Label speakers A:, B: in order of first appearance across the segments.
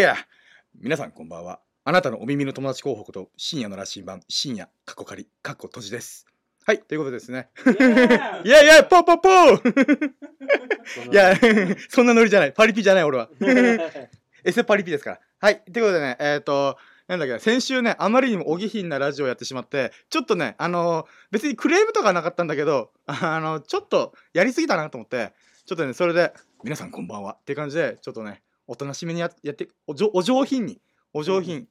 A: や皆さんこんばんは。あなたのお耳の友達候補こと深夜の羅針盤、深夜、過去仮、過去閉じです。はい、ということでですね。いやいや、ポーポーポー いや、そんなノリじゃない。パリピじゃない、俺は。エセパリピですから。はい、ということでね、えっ、と、なんだっけ、先週ね、あまりにもお下品なラジオをやってしまって、ちょっとね、あの別にクレームとかはなかったんだけど、あの、ちょっとやりすぎたなと思って、ちょっとね、それで、皆さんこんばんはっていう感じで、ちょっとね、おとなしめにややっておじょ、お上品に、お上品。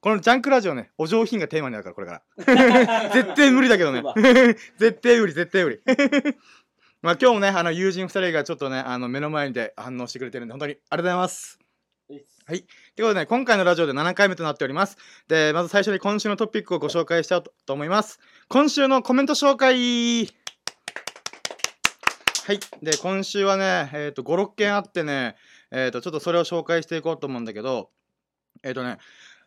A: このジャンクラジオね、お上品がテーマになるから、これから。絶対無理だけどね
B: まあ。
A: 絶対無理、絶対無理。まあ今日もね、あの友人2人がちょっとね、あの目の前で反応してくれてるんで、本当にありがとうございます。はい。ということでね、今回のラジオで7回目となっております。で、まず最初に今週のトピックをご紹介したいと思います。今週のコメント紹介はい。で、今週はね、えっ、と、5、6件あってね、えっ、と、ちょっとそれを紹介していこうと思うんだけど、えっ、とね、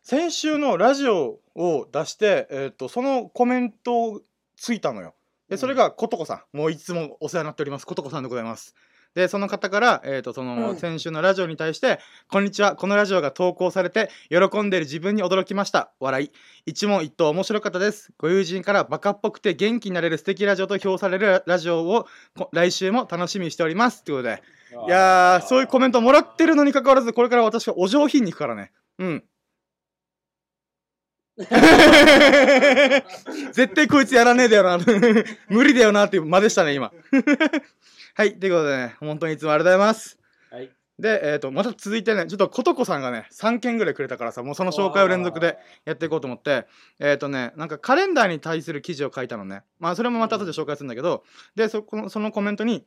A: 先週のラジオを出して、えっ、と、そのコメントついたのよ。で、それがことこさん。もういつもお世話になっております。ことこさんでございます。で、その方から、えっ、と、その、先週のラジオに対して、こんにちは。このラジオが投稿されて、喜んでいる自分に驚きました。笑い。一問一答面白かったです。ご友人からバカっぽくて元気になれる素敵ラジオと評されるラジオをこ来週も楽しみにしております。ということで。いやー、そういうコメントもらってるのに関わらず、これから私はお上品に行くからね。うん。絶対こいつやらねえだよな。無理だよなっていう間でしたね、今。はい、ということでね、本当にいつもありがとうございます。
B: はい。
A: で、えっ、と、また続いてね、ちょっとことこさんがね、3件ぐらいくれたからさ、もうその紹介を連続でやっていこうと思って、えっ、とね、なんかカレンダーに対する記事を書いたのね。まあ、それもまた後で紹介するんだけど、で、そこのそのコメントに、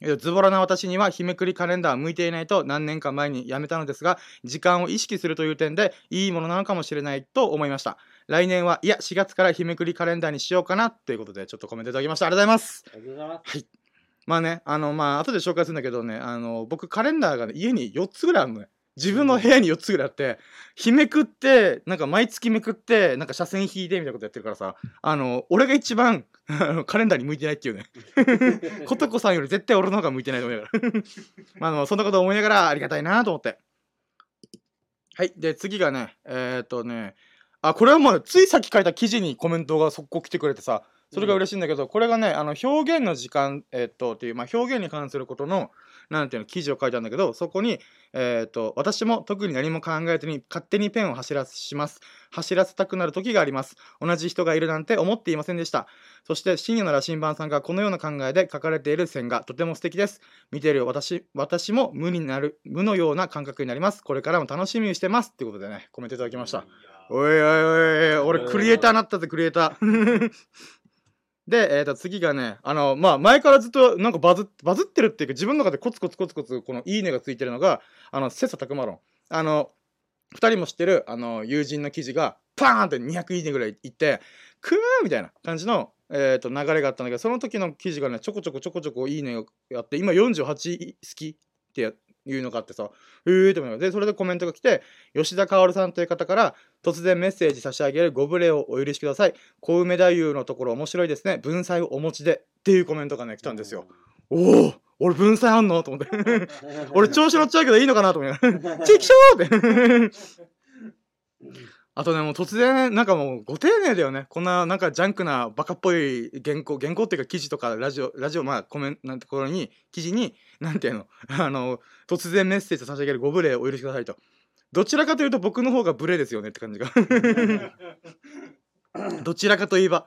A: えーズボラな私には日めくりカレンダーは向いていないと何年か前にやめたのですが、時間を意識するという点でいいものなのかもしれないと思いました。来年は、いや、4月から日めくりカレンダーにしようかなということで、ちょっとコメントいただきました。ありがとうございます。
B: ありがとうございます。
A: まあね、あの、まあ、後で紹介するんだけどね、あの、僕、カレンダーがね、家に4つぐらいあるのね。自分の部屋に4つぐらいあって、日めくって、なんか毎月めくって、なんか車線引いてみたいなことやってるからさ、あの、俺が一番、カレンダーに向いてないっていうね。ことこさんより絶対俺の方が向いてないと思いながら。まあ、あの、そんなこと思いながらありがたいなと思って。はい。で、次がね、えーっとね、あ、これはもう、ついさっき書いた記事にコメントが速攻来てくれてさ、それが嬉しいんだけど、これがね、あの、表現の時間、えーっと、っていう、まあ、表現に関することの、なんていうの、記事を書いたんだけど、そこに、えーっと、私も特に何も考えずに勝手にペンを走らします。走らせたくなる時があります。同じ人がいるなんて思っていませんでした。そして、深夜の羅針盤さんがこのような考えで書かれている線がとても素敵です。見ている私、私も無になる、無のような感覚になります。これからも楽しみにしてます。ってことでね、コメントいただきました。おいおいおい俺クリエイターになったぜ、クリエイター。で、えー、と次がね、あの、まあ、前からずっとなんかバズバズってるっていうか、自分の中でコツコツコツコツ、このいいねがついてるのが、あの、切磋琢磨論。あの、二人も知ってる、あの、友人の記事が、パーンって200いいねぐらいいって、クーみたいな感じの、えー、と流れがあったんだけど、その時の記事がね、ちょこちょこちょこちょこいいねがあって、今48好きっていうのがあってさ、えーって思いながらで、それでコメントが来て、吉田薫さんという方から、突然メッセージ差し上げるご無礼をお許しください。小梅太夫のところ面白いですね。文才をお持ちで。っていうコメントがね、来たんですよ。。おお俺文才あんのと思って。俺調子乗っちゃうけどいいのかなと思いながら。チキショーって。あとね、もう突然、なんかもうご丁寧だよね。こんななんかジャンクなバカっぽい原稿、原稿っていうか記事とかラジオ、ラジオ、まあコメントなんてところに、記事に、なんていうの、あの、突然メッセージを差し上げるご無礼をお許しくださいと。どちらかというと僕の方が無礼ですよねって感じが。どちらかといえば。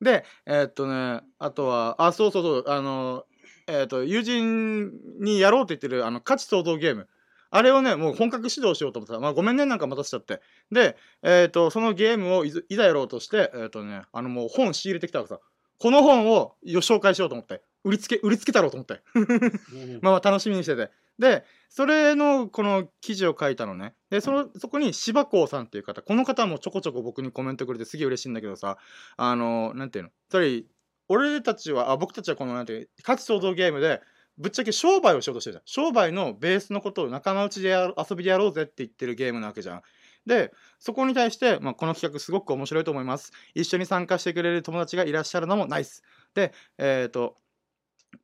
A: で、えーっとね、あとは、あ、そうそうそう、あの、えーっと、友人にやろうって言ってる、あの、価値創造ゲーム。あれをね、もう本格指導しようと思ってた。まあ、ごめんね、なんか待たせちゃって。で、えーっと、そのゲームをいざやろうとして、えーっとね、あの、もう本仕入れてきたわけさ。この本をよ紹介しようと思って。売りつけ、売りつけたろうと思って。まあまあ楽しみにしてて。で、それのこの記事を書いたのね。で、その、そこに芝光さんっていう方、この方もちょこちょこ僕にコメントくれてすげえ嬉しいんだけどさ、あの、なんていうの？つまり、俺たちは、あ、僕たちはこの、なんていう、価値創造ゲームで、ぶっちゃけ商売をしようとしてるじゃん。商売のベースのことを仲間内で遊びでやろうぜって言ってるゲームなわけじゃん。で、そこに対して、まあ、この企画すごく面白いと思います。一緒に参加してくれる友達がいらっしゃるのもナイス。で、えっ、と、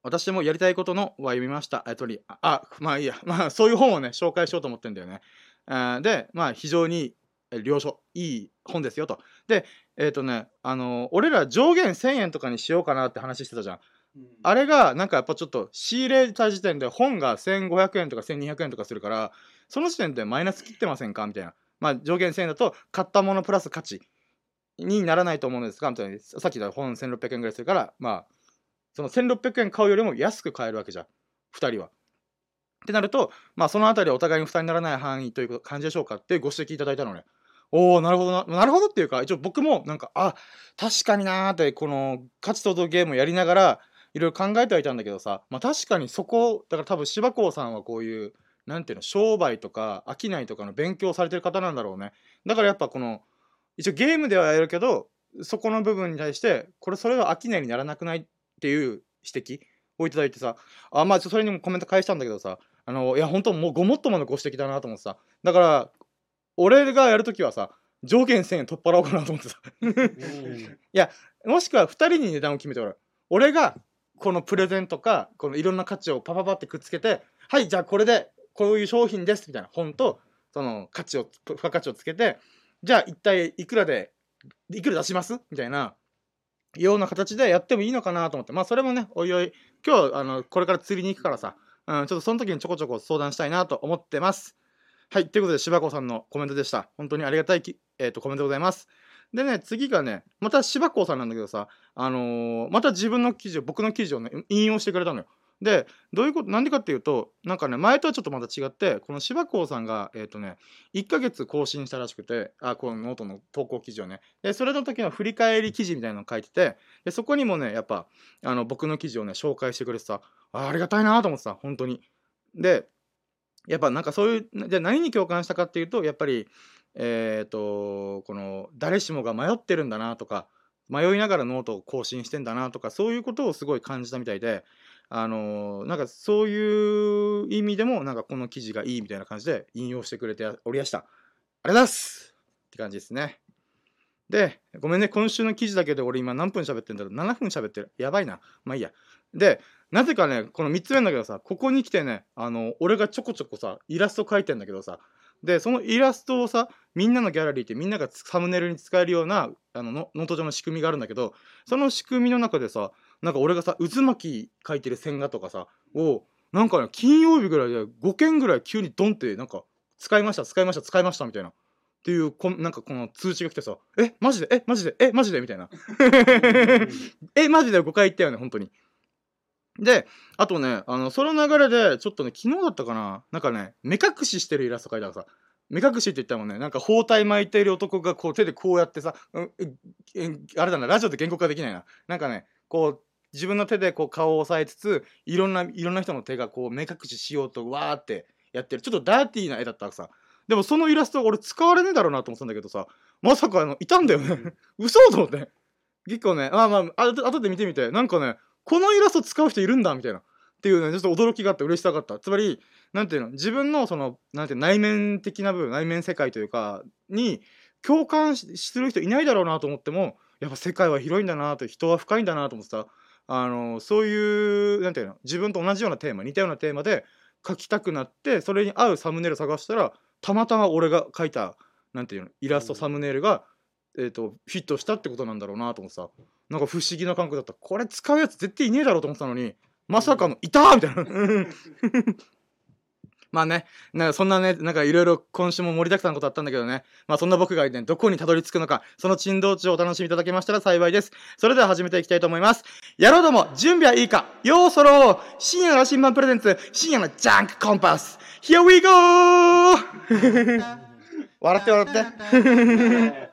A: 私もやりたいことのは読みました。えっと、あ、あまあいいや。まあそういう本をね、紹介しようと思ってんだよね。あーで、まあ非常に良書、いい本ですよと。で、えっ、とね、あの俺ら上限1000円とかにしようかなって話してたじゃん。あれがなんかやっぱちょっと仕入れた時点で本が1500円とか1200円とかするからその時点でマイナス切ってませんか？みたいな。まあ上限1000円だと買ったものプラス価値にならないと思うんですがみたいな。さっき言った本1600円ぐらいするからまあその1600円買うよりも安く買えるわけじゃん。2人は。ってなるとまあそのあたりお互いに負担にならない範囲という感じでしょうかってご指摘いただいたのね。おおなるほどな。なるほどっていうか一応僕もなんかあ確かになーってこの価値とゲームやりながらいろいろ考えてはいたんだけどさ、まあ、確かにそこだから多分芝公さんはこういうなんていうの商売とか商いとかの勉強をされてる方なんだろうね。だからやっぱこの一応ゲームではやるけどそこの部分に対してこれそれは商いにならなくないっていう指摘をいただいてさあまあそれにもコメント返したんだけどさあのいや本当もうごもっとものご指摘だなと思ってさだから俺がやるときはさ上限1000円取っ払おうかなと思ってさ。もしくは2人に値段を決めてもらう。俺がこのプレゼンとかこのいろんな価値をパパパってくっつけてはいじゃあこれでこういう商品ですみたいな本とその価値を付加価値をつけてじゃあ一体いくらでいくら出しますみたいなような形でやってもいいのかなと思ってまあそれもねおいおい今日あのこれから釣りに行くからさ、うん、ちょっとその時にちょこちょこ相談したいなと思ってますはいということで柴子さんのコメントでした本当にありがたい、えー、とコメントでございますでね、次がね、また芝公さんなんだけどさ、あのー、また自分の記事を、僕の記事をね、引用してくれたのよ。で、どういうこと、なんでかっていうと、なんかね、前とはちょっとまた違って、この芝公さんが、えっ、ー、とね、1ヶ月更新したらしくて、あ、このノートの投稿記事をね、で、それの時の振り返り記事みたいなのを書いてて、で、そこにもね、やっぱ、あの、僕の記事をね、紹介してくれてさ、あありがたいなと思ってさ、本当に。で、やっぱなんかそういう、じゃあ何に共感したかっていうと、やっぱり、えっ、ー、とこの誰しもが迷ってるんだなとか迷いながらノートを更新してんだなとかそういうことをすごい感じたみたいであのー、なんかそういう意味でもなんかこの記事がいいみたいな感じで引用してくれておりました。ありがとうございますって感じですね。で、ごめんね、今週の記事だけで俺今何分喋ってんだろう ?7 分喋ってる。やばいな。まあいいや。で、なぜかね、この3つ目なんだけどさ、ここに来てね、あの、俺がちょこちょこさ、イラスト描いてんだけどさ、でそのイラストをさみんなのギャラリーってみんながサムネイルに使えるようなあのノート上の仕組みがあるんだけどその仕組みの中でさなんか俺がさ渦巻き描いてる線画とかさをなんかね金曜日ぐらいで5件ぐらい急にドンってなんか使いました使いました使いましたみたいな。っていうこなんかこの通知が来てさえマジで？えマジで？えマジで？みたいな。えマジで？5回言ったよね本当にで、あとね、あの、その流れで、ちょっとね、昨日だったかななんかね、目隠ししてるイラスト描いたらさ、目隠しって言ったもんね、なんか包帯巻いてる男がこう手でこうやってさ、うん、あれだな、ラジオで原告化できないな。なんかね、こう、自分の手でこう顔を押さえつつ、いろんな、いろんな人の手がこう目隠ししようとわーってやってる。ちょっとダーティーな絵だったらさ、でもそのイラスト俺使われねえだろうなと思ってたんだけどさ、まさかあの、いたんだよね。嘘と思って。結構ね、まあまあ、あとで見てみて、なんかね、このイラスト使う人いるんだみたいな。っていうね、ちょっと驚きがあって嬉しさがあった。つまり、なんていうの、自分のその、なんていう内面的な部分、内面世界というか、に共感する人いないだろうなと思っても、やっぱ世界は広いんだなと、人は深いんだなと思ってさ、あの、そういう、なんていうの、自分と同じようなテーマ、似たようなテーマで書きたくなって、それに合うサムネイル探したら、たまたま俺が書いた、なんていうの、イラスト、サムネイルが、えーと、フィットしたってことなんだろうなと思ってさなんか不思議な感覚だったこれ使うやつ絶対いねえだろうと思ってたのにまさかのいたみたいな まあね、なんかそんなね、なんかいろいろ今週も盛りだくさんのことあったんだけどね、まあそんな僕がね、どこにたどり着くのか、その珍道中をお楽しみいただけましたら幸いです。それでは始めていきたいと思います。野郎ども、準備はいいかようそろう深夜の羅針盤プレゼンツ、深夜のジャンクコンパス !Here we go! 笑って笑って。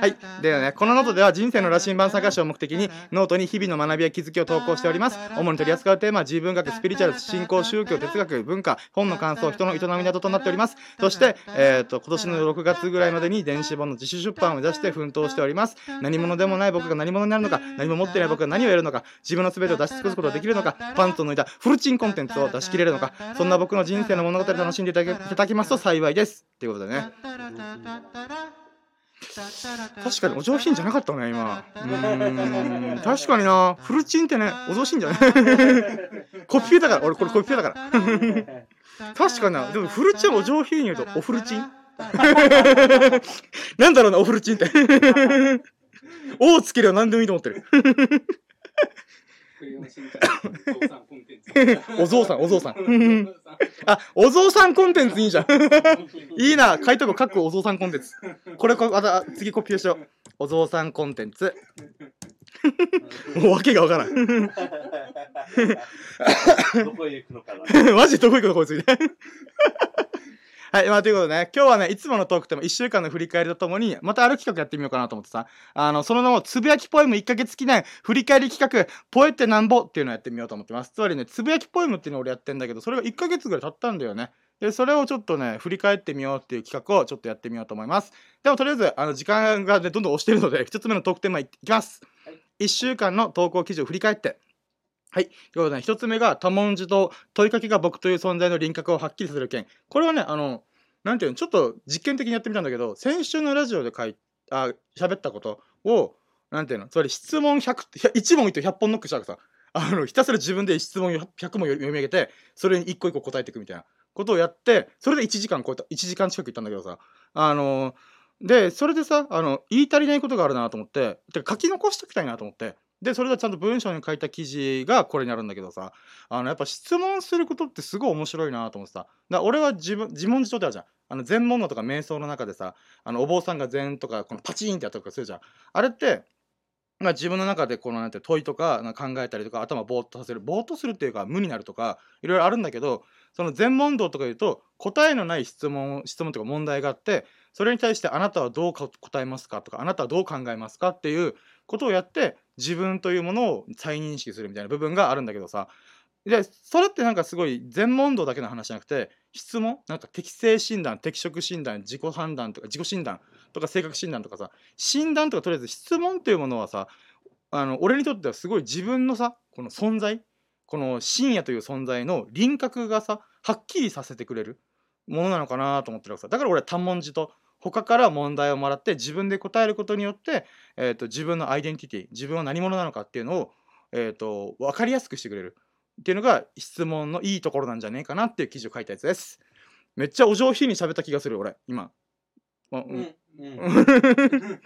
A: はい。ではね、このノートでは人生の羅針盤探しを目的に、ノートに日々の学びや気づきを投稿しております。主に取り扱うテーマは、自分学、スピリチュアル、信仰、宗教、哲学、文化、本の感想、人の営みなどとなっております。そして、えっ、ー、と、今年の6月ぐらいまでに電子本の自主出版を目指して奮闘しております。何者でもない僕が何者になるのか、何も持ってない僕が何をやるのか、自分の全てを出し尽くすことができるのか、パンツを脱いだフルチンコンテンツを出し切れるのか、そんな僕の人生の物語を楽しんでいただけますと幸いです。ということでね。確かにお上品じゃなかったね今。うーん。確かにな。フルチンってねお上品じゃない。コピペだから。俺これコピペだから。確かにな。でもフルチンお上品に言うと おフルチン？なんだろうなおフルチンって「お」をつければ何でもいいと思ってる おぞうさん、おぞうさん。あ、おぞうさんコンテンツいいじゃん。いいな、書いとこ書くおぞうさんコンテンツ。これこ、また次コピーしよう。おぞうさんコンテンツ。もう訳がわからん。
B: どこへ行くのかな。
A: マジどこ行くのこいつみたいな。はい、まあということでね、今日はね、いつものトークテーマ1週間の振り返りとともに、またある企画やってみようかなと思ってさ、あの、その名も、つぶやきポエム1ヶ月記念振り返り企画、ポエってなんぼっていうのをやってみようと思ってます。つまりね、つぶやきポエムっていうのを俺やってんだけど、それが1ヶ月ぐらい経ったんだよね。で、それをちょっとね、振り返ってみようっていう企画をちょっとやってみようと思います。でもとりあえず、あの、時間がね、どんどん押してるので、1つ目のトークテーマいきます。
B: はい
A: 1週間の投稿記事を振り返って、はい。ということでね、一つ目が多文字と問いかけが僕という存在の輪郭をはっきりさせる件。これはね、あの、なんていうの、ちょっと実験的にやってみたんだけど、先週のラジオで書いあ喋ったことを、なんていうの、つまり質問100、1問言って100本ノックしたらさ、あの、ひたすら自分で質問100問読み上げて、それに一個一個答えていくみたいなことをやって、それで1時間超えた、1時間近くいったんだけどさ、あので、それでさ、あの、言い足りないことがあるなと思って、てか書き残しておきたいなと思って、で、それでちゃんと文章に書いた記事がこれになるんだけどさ、あの、やっぱ質問することってすごい面白いなと思ってさ、俺は自分、自問自答ってあるじゃん。あの、禅問答とか瞑想の中でさ、あの、お坊さんが禅とか、このパチンってやったりとかするじゃん。あれって、まあ、自分の中でこのなんて問いとかなんか考えたりとか頭ぼーっとさせるぼーっとするっていうか無になるとかいろいろあるんだけどその全問答とか言うと答えのない質問質問とか問題があってそれに対してあなたはどう答えますかとかあなたはどう考えますかっていうことをやって自分というものを再認識するみたいな部分があるんだけどさ。でそれってなんかすごい全問答だけの話じゃなくて質問なんか適性診断適職診断自己判断とか自己診断とか性格診断とかさ診断とかとりあえず質問っていうものはさあの俺にとってはすごい自分のさこの存在この深夜という存在の輪郭がさはっきりさせてくれるものなのかなと思ってるわけさ。だから俺は単文字と他から問題をもらって自分で答えることによって、えー、と自分のアイデンティティ自分は何者なのかっていうのを、えー、と分かりやすくしてくれるっていうのが質問のいいところなんじゃねえかなっていう記事を書いたやつですめっちゃお上品に喋った気がする俺今、まあうん
B: うん。うん。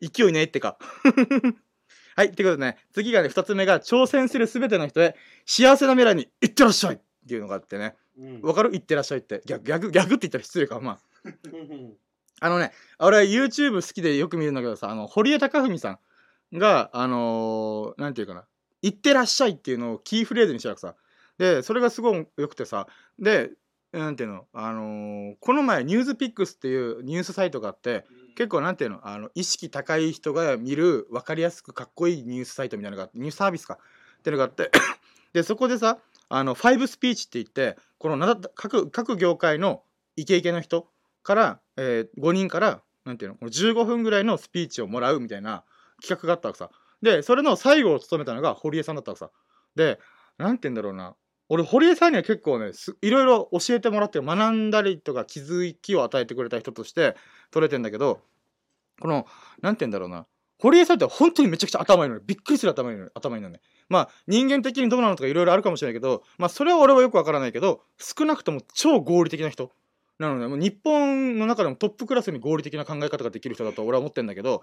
A: 勢いねってか。はい、ということでね、次がね、2つ目が、挑戦するすべての人へ、幸せな未来に行ってらっしゃいっていうのがあってね、
B: うん。
A: わかる？行ってらっしゃいって。逆、逆、逆って言ったら失礼か。まあ。
B: うん
A: あのね、俺は YouTube 好きでよく見るんだけどさ、あの、堀江貴文さんが、あのーなんていうかな、行ってらっしゃいっていうのをキーフレーズにしてるわけさ。で、それがすごい良くてさ、で、なんていうの、あのーこの前、ニュースピックスっていうニュースサイトがあって、結構なんていうのあの意識高い人が見る分かりやすくかっこいいニュースサイトみたいなのがあってニュースサービスかっていうのがあって。でそこでさあの5スピーチって言ってこのな各各業界のイケイケの人から、えー5人からなんていうのこの15分ぐらいのスピーチをもらうみたいな企画があったわけさ。でそれの最後を務めたのが堀江さんだったわけさ。でなんて言うんだろうな。俺堀江さんには結構ねいろいろ教えてもらって学んだりとか気づきを与えてくれた人として取れてんだけどこのなんて言うんだろうな。堀江さんって本当にめちゃくちゃ頭いいのよびっくりする頭いいのよ頭いいのね。まあ人間的にどうなのとかいろいろあるかもしれないけどまあそれは俺はよくわからないけど少なくとも超合理的な人。なのでもう日本の中でもトップクラスに合理的な考え方ができる人だと俺は思ってんだけど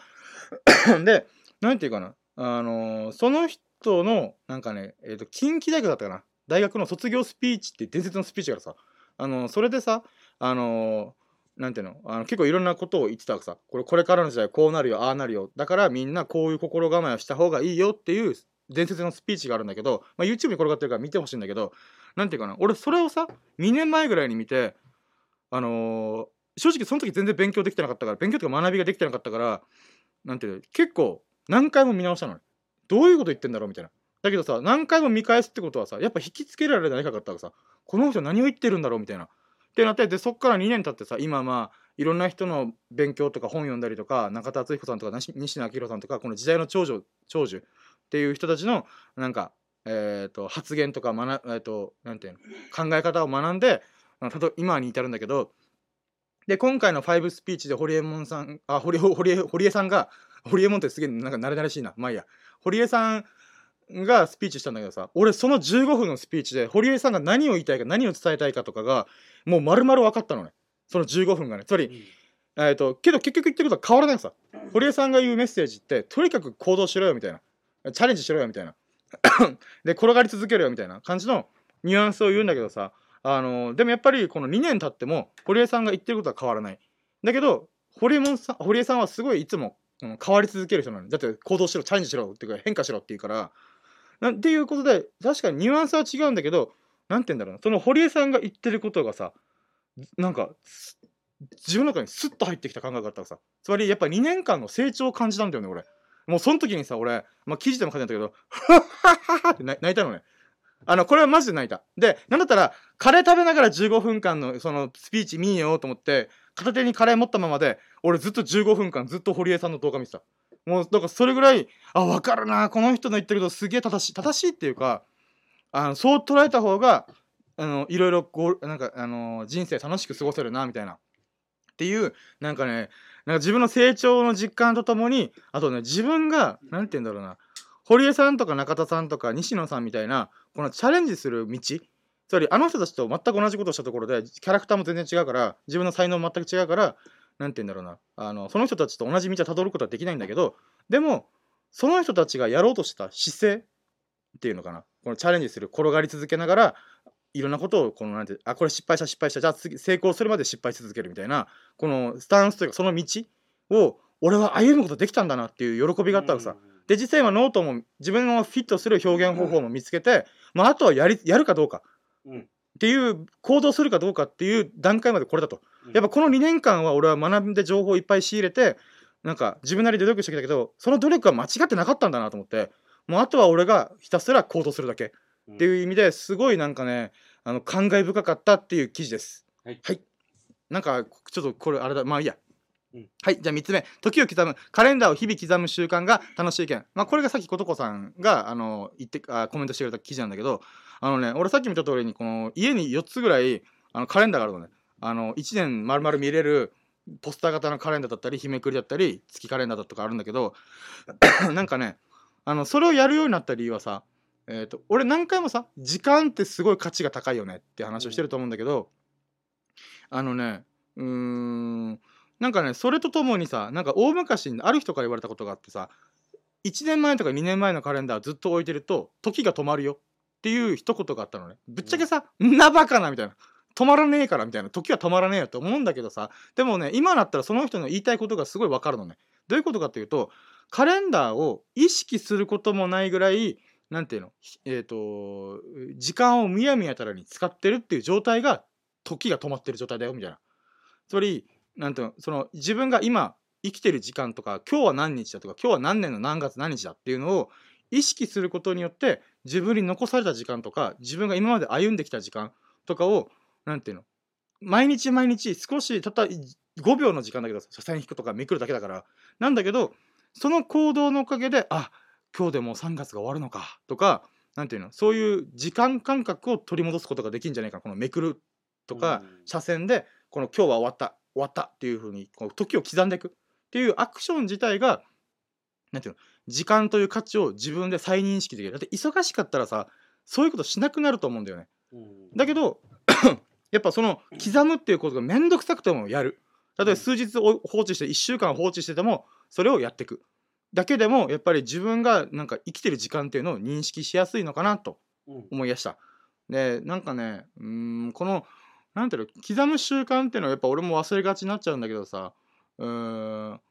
A: でなんていうかな。あのーその人のなんかね、えー、と近畿大学だったかな。大学の卒業スピーチって伝説のスピーチがあるさ。あのーそれでさあのなんていうの？あの結構いろんなことを言ってたわけさ。これこれからの時代こうなるよああなるよ。だからみんなこういう心構えをした方がいいよっていう伝説のスピーチがあるんだけど、まあ、YouTube に転がってるから見てほしいんだけどなんていうかな。俺それをさ2年前ぐらいに見てあの正直その時全然勉強できてなかったから勉強とか学びができてなかったからなんていう結構何回も見直したのねどういうこと言ってんだろうみたいな。だけどさ何回も見返すってことはさやっぱ引きつけられないかったらさこの人何を言ってるんだろうみたいな。ってなってでそっから2年経ってさ今まあいろんな人の勉強とか本読んだりとか中田敦彦さんとか西野昭弘さんとかこの時代の長女長寿っていう人たちのなんかえー、と発言とか学、えー、となんていうの考え方を学んでたと今に至るんだけどで今回の5スピーチで堀江門さんあ堀江堀江堀江さんが堀江門ってすげえなんか慣れ慣れしいなまあいいや。堀江さんがスピーチしたんだけどさ俺その15分のスピーチで堀江さんが何を言いたいか何を伝えたいかとかがもう丸々分かったのね。その15分がね。つまり、えー、とけど結局言ってることは変わらないのさ。堀江さんが言うメッセージってとにかく行動しろよみたいな。チャレンジしろよみたいな。で転がり続けるよみたいな感じのニュアンスを言うんだけどさあのでもやっぱりこの2年経っても堀江さんが言ってることは変わらない。だけど堀江さん堀江さんはすごいいつも、うん、変わり続ける人なの。だって行動しろチャレンジしろっていうか変化しろっていうから。なっていうことで確かにニュアンスは違うんだけどなんて言うんだろうな。その堀江さんが言ってることがさなんか自分の中にスッと入ってきた感覚があったらさ。つまりやっぱ2年間の成長を感じたんだよね俺。もうその時にさ俺、まあ、記事でも書いてあったけど ハッハッハッハッって泣いたのね。あのこれはマジで泣いた。でなんだったらカレー食べながら15分間のそのスピーチ見ようと思って片手にカレー持ったままで俺ずっと15分間ずっと堀江さんの動画見てた。もうだからそれぐらいあ分かるなこの人の言ってることすげえ正しい。正しいっていうかあのそう捉えた方があのいろいろこうなんかあの人生楽しく過ごせるなみたいな。っていうなんかねなんか自分の成長の実感とともにあとね自分が何て言うんだろうな堀江さんとか中田さんとか西野さんみたいなこのチャレンジする道つまりあの人たちと全く同じことをしたところでキャラクターも全然違うから自分の才能も全く違うから何て言うんだろうな。あのその人たちと同じ道はたどることはできないんだけどでもその人たちがやろうとした姿勢っていうのかな。このチャレンジする転がり続けながらいろんなことをこのなんてあこれ失敗した失敗したじゃあ次成功するまで失敗し続けるみたいなこのスタンスというかその道を俺は歩むことできたんだなっていう喜びがあったわけさ。で実際今ノートも自分のフィットする表現方法も見つけて、まあ、あとはやりやるかどうか。っていう行動するかどうかっていう段階までこれだと。やっぱこの2年間は俺は学んで情報をいっぱい仕入れてなんか自分なりで努力してきたけどその努力は間違ってなかったんだなと思って。もうあとは俺がひたすら行動するだけ。っていう意味ですごいなんかねあの感慨深かったっていう記事です。
B: はい。
A: なんかちょっとこれあれだ。まあいいや。はいじゃあ3つ目。時を刻む。カレンダーを日々刻む習慣が楽しい意見、まあ、これがさっきことこさんがあの言ってあコメントしてくれた記事なんだけどあのね俺さっき見た通りにこの家に4つぐらいあのカレンダーがあるのね。あの1年丸々見れるポスター型のカレンダーだったり日めくりだったり月カレンダーだとかあるんだけど なんかねあのそれをやるようになった理由はさ、えー、と俺何回もさ時間ってすごい価値が高いよねって話をしてると思うんだけど、あのねうーんなんかねそれとともにさなんか大昔にある人から言われたことがあってさ1年前とか2年前のカレンダーずっと置いてると時が止まるよ。っていう一言があったのね。ぶっちゃけさ、んなバカなみたいな。止まらねえからみたいな。時は止まらねえよって思うんだけどさ。でもね今だったらその人の言いたいことがすごいわかるのね。どういうことかっていうとカレンダーを意識することもないぐらいなんていうの？えっ、と時間をむやみやたらに使ってるっていう状態が時が止まってる状態だよみたいな。つまりなんていうのその自分が今生きてる時間とか今日は何日だとか今日は何年の何月何日だっていうのを意識することによって自分に残された時間とか自分が今まで歩んできた時間とかをなんていうの毎日毎日少したった5秒の時間だけど車線引くとかめくるだけだからなんだけどその行動のおかげであ今日でもう3月が終わるのかとかなんていうのそういう時間感覚を取り戻すことができるんじゃないかなこのめくるとか、車線でこの今日は終わった終わったっていうふうにこう時を刻んでいく。っていうアクション自体がなんていうの時間という価値を自分で再認識できる。だって忙しかったらさそういうことしなくなると思うんだよね。だけど やっぱその刻むっていうことが面倒くさくてもやる。例えば数日を放置して1週間放置しててもそれをやっていく。だけでもやっぱり自分がなんか生きてる時間っていうのを認識しやすいのかなと思い出した。でなんかねうーんこのなんていうの刻む習慣っていうのはやっぱ俺も忘れがちになっちゃうんだけどさ。うーん。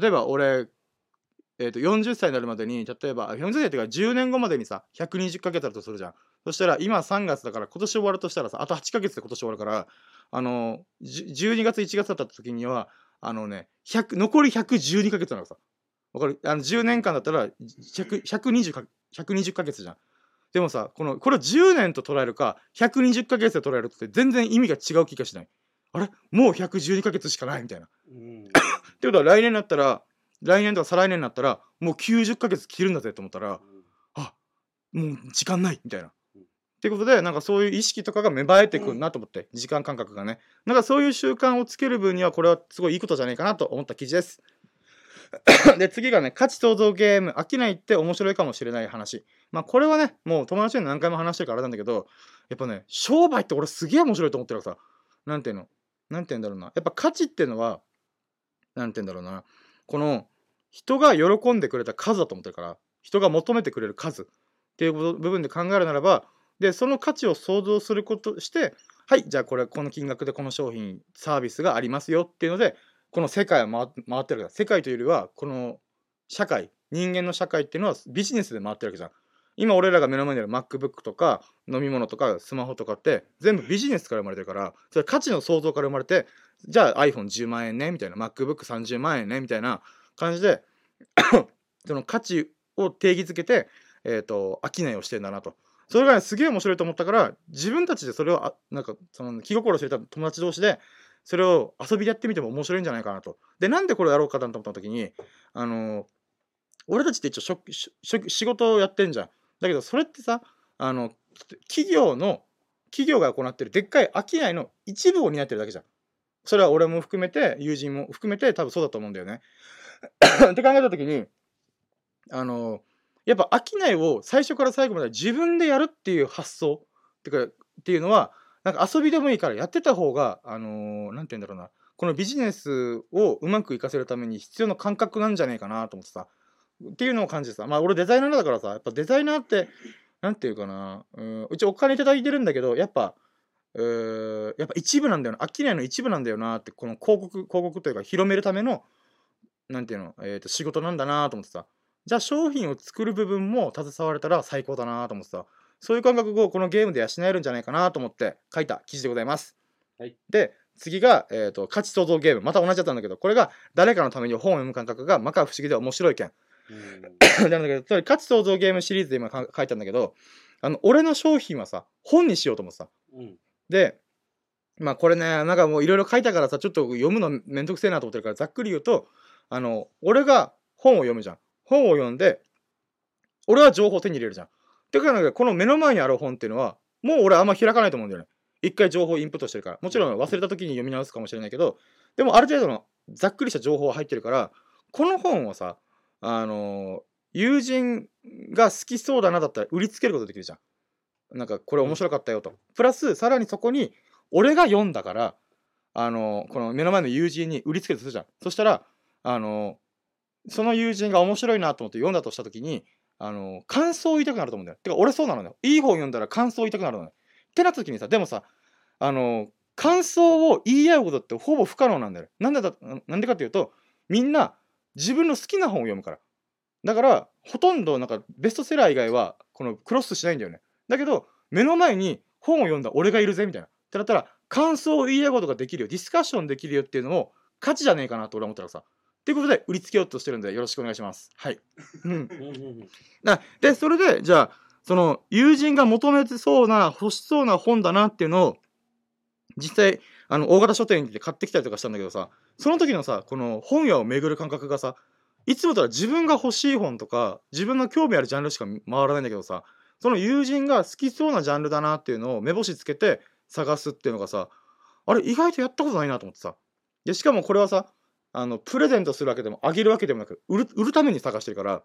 A: 例えば俺、えー、と40歳になるまでに例えば40歳っていうか10年後までにさ120ヶ月あるとするじゃん。そしたら今3月だから今年終わるとしたらさあと8ヶ月で今年終わるからあの12月1月だった時にはあのね100残り112ヶ月なのさ。わかる？あの10年間だったら100 120か120ヶ月じゃん。でもさこのこれを10年と捉えるか120ヶ月で捉えるって全然意味が違う気がしない。あれ？もう112ヶ月しかないみたいな。ってことは来年になったら来年とか再来年になったらもう90ヶ月切るんだぜと思ったらもう時間ないみたいな。っていうことでなんかそういう意識とかが芽生えてくるなと思って、時間感覚がね。なんかそういう習慣をつける分にはこれはすごいいいことじゃないかなと思った記事です で次がね価値創造ゲーム飽きないって面白いかもしれない話。まあこれはねもう友達に何回も話してるからあれなんだけどやっぱね商売って俺すげえ面白いと思ってるからさ。なんていうの？なんて言うんだろうな。やっぱ価値っていうのはなんて言うんだろうな。この人が喜んでくれた数だと思ってるから人が求めてくれる数。っていう部分で考えるならばでその価値を想像することしてはいじゃあこれこの金額でこの商品サービスがありますよっていうのでこの世界は回回ってるから世界というよりはこの社会人間の社会っていうのはビジネスで回ってるわけじゃん。今俺らが目の前にある MacBook とか飲み物とかスマホとかって全部ビジネスから生まれてるからそれ価値の創造から生まれてじゃあ iPhone10 万円ねみたいな MacBook30 万円ねみたいな感じで その価値を定義づけて、えー、と商いをしてんだなと。それが、ね、すげえ面白いと思ったから自分たちでそれをあなんかその気心知れた友達同士でそれを遊びでやってみても面白いんじゃないかなと。でなんでこれをやろうかなと思った時にあの俺たちって一応職職仕事をやってんじゃん。だけどそれってさあの企業の企業が行ってるでっかい商いの一部を担ってるだけじゃん。それは俺も含めて友人も含めて多分そうだと思うんだよね。って考えた時にあのやっぱ商いを最初から最後まで自分でやるっていう発想ってかっていうのはなんか遊びでもいいからやってた方があの何て言うんだろうな。このビジネスをうまくいかせるために必要な感覚なんじゃないかなと思ってさ。っていうのを感じてさ。まあ俺デザイナーだからさやっぱデザイナーって何て言うかな。うんうちお金いただいてるんだけどやっぱうーやっぱ一部なんだよな。商いの一部なんだよなってこの広告広告というか広めるための何て言うの、えー、と仕事なんだなと思ってさ。じゃあ商品を作る部分も携われたら最高だなと思ってさ。そういう感覚をこのゲームで養えるんじゃないかなと思って書いた記事でございます。
B: はい、
A: で次が、えーと、価値創造ゲームまた同じだったんだけどこれが誰かのために本を読む感覚が摩訶不思議で面白い件。なんだけど価値創造ゲームシリーズで今書いたんだけどあの俺の商品はさ本にしようと思ってさ。
B: うん、
A: でまあこれねなんかもういろいろ書いたからさちょっと読むのめんどくせえなと思ってるからざっくり言うとあの俺が本を読むじゃん。本を読んで俺は情報を手に入れるじゃん。てかこの目の前にある本っていうのはもう俺あんま開かないと思うんだよね。一回情報インプットしてるから。もちろん忘れた時に読み直すかもしれないけどでもある程度のざっくりした情報が入ってるからこの本をさあのー、友人が好きそうだなだったら売りつけることできるじゃん。なんかこれ面白かったよと。プラスさらにそこに俺が読んだからあのー、この目の前の友人に売りつけるとするじゃん。そしたらあのー、その友人が面白いなと思って読んだとした時にあの感想を言いたくなると思うんだよ。てか俺そうなのよ。いい本読んだら感想を言いたくなるのよ。ってなった時にさでもさあの感想を言い合うことってほぼ不可能なんだよ。なんでだなんでかっていうとみんな自分の好きな本を読むから。だからほとんどなんかベストセラー以外はこのクロスしないんだよね。だけど目の前に本を読んだ俺がいるぜみたいな。ってなったら感想を言い合うことができるよディスカッションできるよっていうのも価値じゃねえかなと俺は思ったらさということで売りつけようとしてるんでよろしくお願いします。はい。うん。でそれでじゃあその友人が求めてそうな欲しそうな本だなっていうのを実際あの大型書店に行って買ってきたりとかしたんだけどさその時のさこの本屋を巡る感覚がさいつもとは自分が欲しい本とか自分の興味あるジャンルしか回らないんだけどさその友人が好きそうなジャンルだなっていうのを目星つけて探すっていうのがさあれ意外とやったことないなと思ってさでしかもこれはさあのプレゼントするわけでもあげるわけでもなく売る売るために探してるから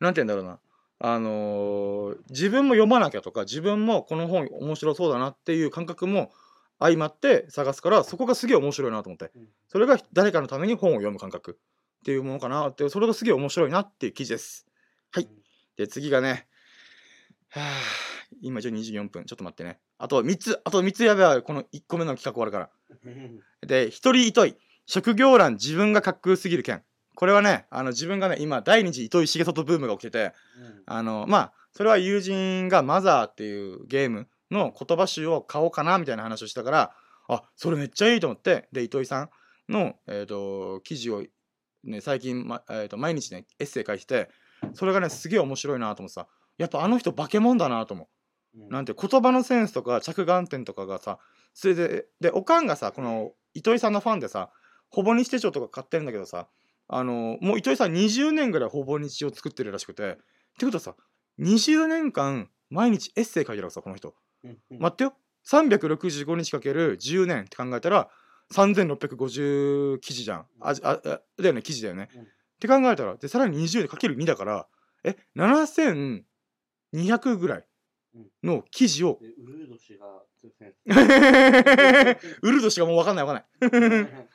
A: 何て言うんだろうな。あのー、自分も読まなきゃとか自分もこの本面白そうだなっていう感覚も相まって探すからそこがすげえ面白いなと思って、それが誰かのために本を読む感覚。っていうものかなってそれがすげえ面白いなっていう記事です。はい。で次がね。はあ今一応24分。ちょっと待ってね。あと3つあと3つやべばこの1個目の企画終わるから。で一人糸い職業欄自分がかっこよすぎる件。これはねあの自分がね今第二次糸井重里ブームが起きてて、うん、あのまあそれは友人が「マザー」っていうゲームの言葉集を買おうかなみたいな話をしたからあそれめっちゃいいと思ってで糸井さんの、えーと、記事を、ね、最近、まえーと、毎日ねエッセイ書いててそれがねすげえ面白いなと思ってさやっぱあの人化け物だなと思う、うん、なんて言葉のセンスとか着眼点とかがさそれででおかんがさこの糸井さんのファンでさほぼ日手帳とか買ってるんだけどさあのもう糸井さん20年ぐらいほぼ日を作ってるらしくてってことはさ20年間毎日エッセイ書いてるわけさこの人。
B: うんうん。
A: 待ってよ。365日かける10年って考えたら3650記事じゃん。あああだよね記事だよね、
B: うん。
A: って考えたらでさらに20でかける2だからえ7200ぐらいの記事を
B: でウルード氏が
A: ウルドしかもう分かんない分かんない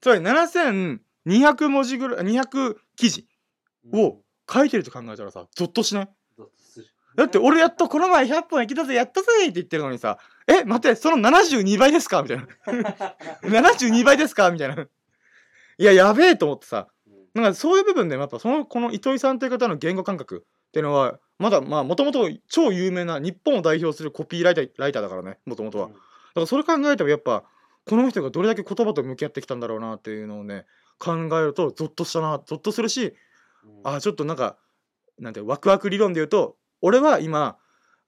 A: つまり7200文字ぐらい200記事を書いてると考えたらさゾッとしない？だって俺やっとこの前100本行きたぜやったぜって言ってるのにさえ待ってその72倍ですか？みたいな。72倍ですか？みたいな。いややべえと思ってさ。
B: うん。
A: なんかそういう部分でもやっぱそのこの糸井さんという方の言語感覚っていうのはまだまあもともと超有名な日本を代表するコピーライターライターだからねもともとはだからそれ考えてもやっぱこの人がどれだけ言葉と向き合ってきたんだろうなっていうのをね考えるとゾッとしたなゾッとするし
B: うん。
A: あちょっとなんかなんてワクワク理論で言うと俺は今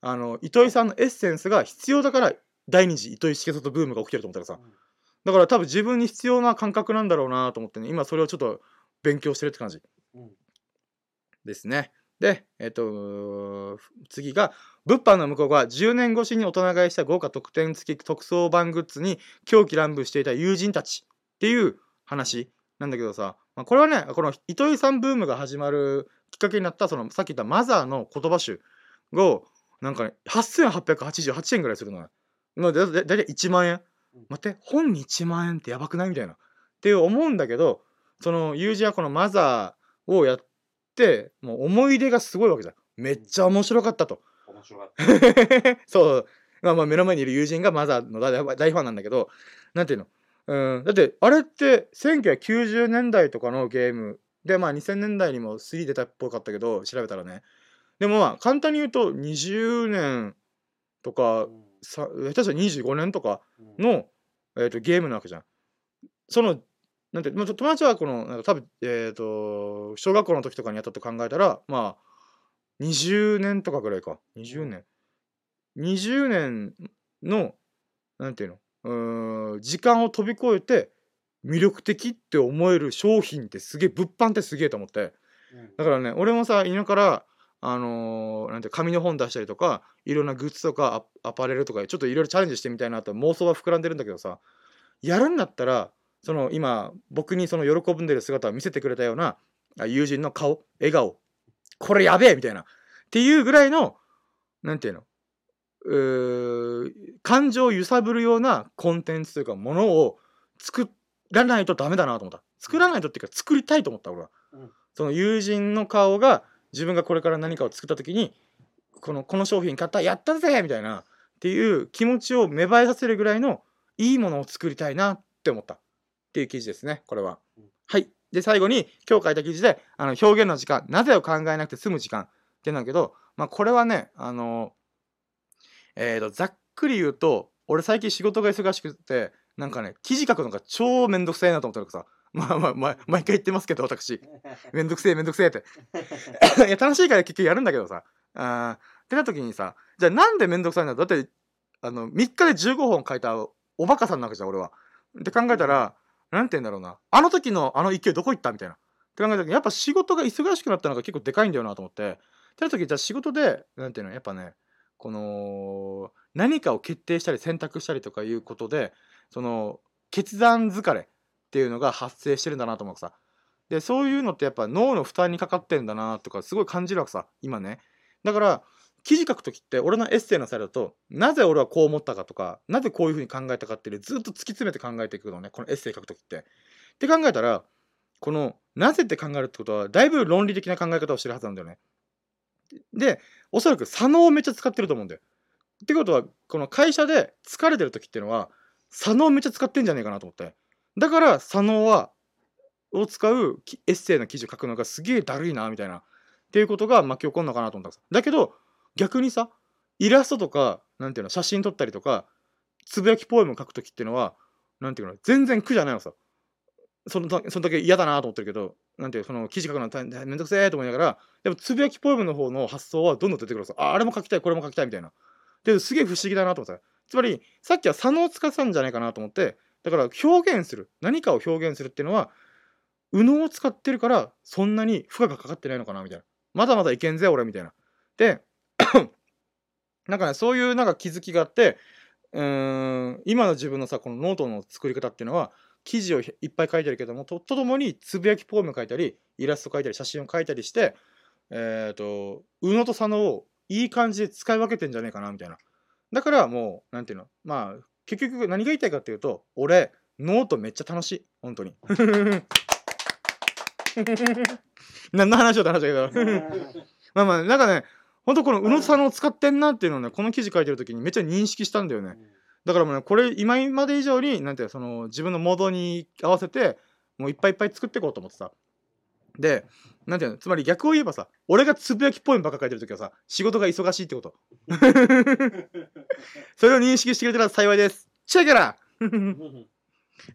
A: あの糸井さんのエッセンスが必要だから第二次糸井重里ブームが起きてると思ったらさ。
B: うん。
A: だから多分自分に必要な感覚なんだろうなと思ってね今それをちょっと勉強してるって感じ
B: うん。
A: ですね。で、えっ、と、次が、物販の向こうが10年越しに大人買いした豪華特典付き特装版グッズに狂気乱舞していた友人たちっていう話なんだけどさ、まあ、これはね、この糸井さんブームが始まるきっかけになった、そのさっき言ったマザーの言葉集を、なんかね、8888円ぐらいするのよ。まあ、だだだいたい1万円
B: うん。
A: 待って、本に1万円ってやばくない？みたいな。って思うんだけど、その友人はこのマザーをやって、もう思い出がすごいわけじゃん。めっちゃ面白かったと。
B: 面白かった。
A: そう。まあまあ目の前にいる友人がマザーの大大ファンなんだけど、なんていうの？うん、だってあれって1990年代とかのゲームでまあ2000年代にも3出たっぽかったけど調べたらねでもまあ簡単に言うと20年とか
B: うん
A: さ下手したら25年とか
B: うん
A: の、えー、とゲームなわけじゃん。そのなんてまあ友達はこのなんか多分えっ、と小学校の時とかにやったと考えたらまあ20年とかぐらいか。20年。20年のなんていうの？うーん時間を飛び越えて魅力的って思える商品ってすげえ物販ってすげえと思って。
B: うん。
A: だからね俺もさ犬からあのーなんて紙の本出したりとかいろんなグッズとかアアパレルとかちょっといろいろチャレンジしてみたいなと妄想は膨らんでるんだけどさやるんだったらその今僕にその喜んでる姿を見せてくれたようなあ友人の顔笑顔これやべえ!みたいな。っていうぐらいのなんていうのうー感情を揺さぶるようなコンテンツというかものを作らないとダメだなと思った。作らないとっていうか作りたいと思った俺は、
B: うん。
A: その友人の顔が自分がこれから何かを作った時にこのこの商品買ったやったぜ!みたいなっていう気持ちを芽生えさせるぐらいのいいものを作りたいなって思ったっていう記事ですねこれは、
B: うん。
A: はい。で最後に今日書いた記事であの表現の時間。なぜを考えなくて済む時間。ってなんだけどまあこれはねあのえーとざっくり言うと俺最近仕事が忙しくてなんかね記事書くのが超めんどくさいなと思ってるからさ。まあまあ、まあ、毎回言ってますけど私。めんどくせえめんどくせえって。いや楽しいから結局やるんだけどさ。あー。ってなった時にさじゃあなんでめんどくさいんだだってあの3日で15本書いたおバカさんなわけじゃん俺は。って考えたらなんて言うんだろうなあの時のあの勢いどこ行ったみたいな。って考えた時やっぱ仕事が忙しくなったのが結構でかいんだよなと思って。ってなった時じゃあ仕事でなんていうのやっぱねこの何かを決定したり選択したりとかいうことでその決断疲れっていうのが発生してるんだなと思うさでそういうのってやっぱ脳の負担にかかってんだなとかすごい感じるわけさ今ねだから記事書く時って俺のエッセイの際だとなぜ俺はこう思ったかとかなぜこういうふうに考えたかっていうずっと突き詰めて考えていくのねこのエッセイ書く時って。って考えたらこのなぜって考えるってことはだいぶ論理的な考え方をしてるはずなんだよね。でおそらく左脳をめっちゃ使ってると思うんだよ。ってことはこの会社で疲れてる時っていうのは左脳めっちゃ使ってんじゃねえかなと思ってだから左脳はを使うエッセイの記事を書くのがすげえだるいなみたいなっていうことが巻き起こるのかなと思ったんですだけど逆にさイラストとかなんていうの写真撮ったりとかつぶやきポエムを書く時っていうのはなんていうの全然苦じゃないのさ。そのだそのだけ嫌だなと思ってるけどなんていうその記事書くのめんどくせえと思いながらでもつぶやきポエムの方の発想はどんどん出てくるさ。ああれも書きたいこれも書きたいみたいな。ですげえ不思議だなと思ってた。つまりさっきは左脳を使ってたんじゃないかなと思ってだから表現する何かを表現するっていうのは右脳を使ってるからそんなに負荷がかかってないのかなみたいな。まだまだいけんぜ俺みたいな。で なんかねそういうなんか気づきがあってうーん今の自分のさこのノートの作り方っていうのは記事をいっぱい書いてるけどもととともにつぶやきポエム書いたりイラスト書いたり写真を書いたりしてえっ、と右脳と左脳をいい感じで使い分けてんじゃねえかなみたいな。だからもうなんていうのまあ結局何が言いたいかっていうと俺ノートめっちゃ楽しい。本当に。何の話をって話だけど。まあまあなんかねほんとこの宇野と佐野を使ってんなっていうのをねこの記事書いてる時にめっちゃ認識したんだよね。だからもうねこれ今まで以上になんてその自分のモードに合わせてもういっぱいいっぱい作っていこうと思ってさ。でなんていうのつまり逆を言えばさ俺がつぶやきポエムばっか書いてる時はさ仕事が忙しいってこと。それを認識してくれたら幸いです。チェケラ！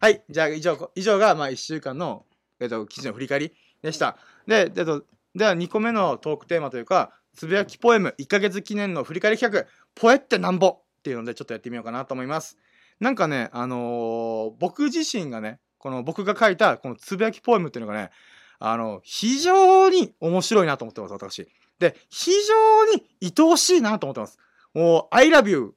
A: はいじゃあ以上以上がまあ1週間の、えっと、記事の振り返りでした。でえっとでは2個目のトークテーマというかつぶやきポエム1ヶ月記念の振り返り企画ポエってなんぼっていうのでちょっとやってみようかなと思います。なんかねあのー僕自身がねこの僕が書いたこのつぶやきポエムっていうのがねあの非常に面白いなと思ってます私。で非常に愛おしいなと思ってます。もう「I love you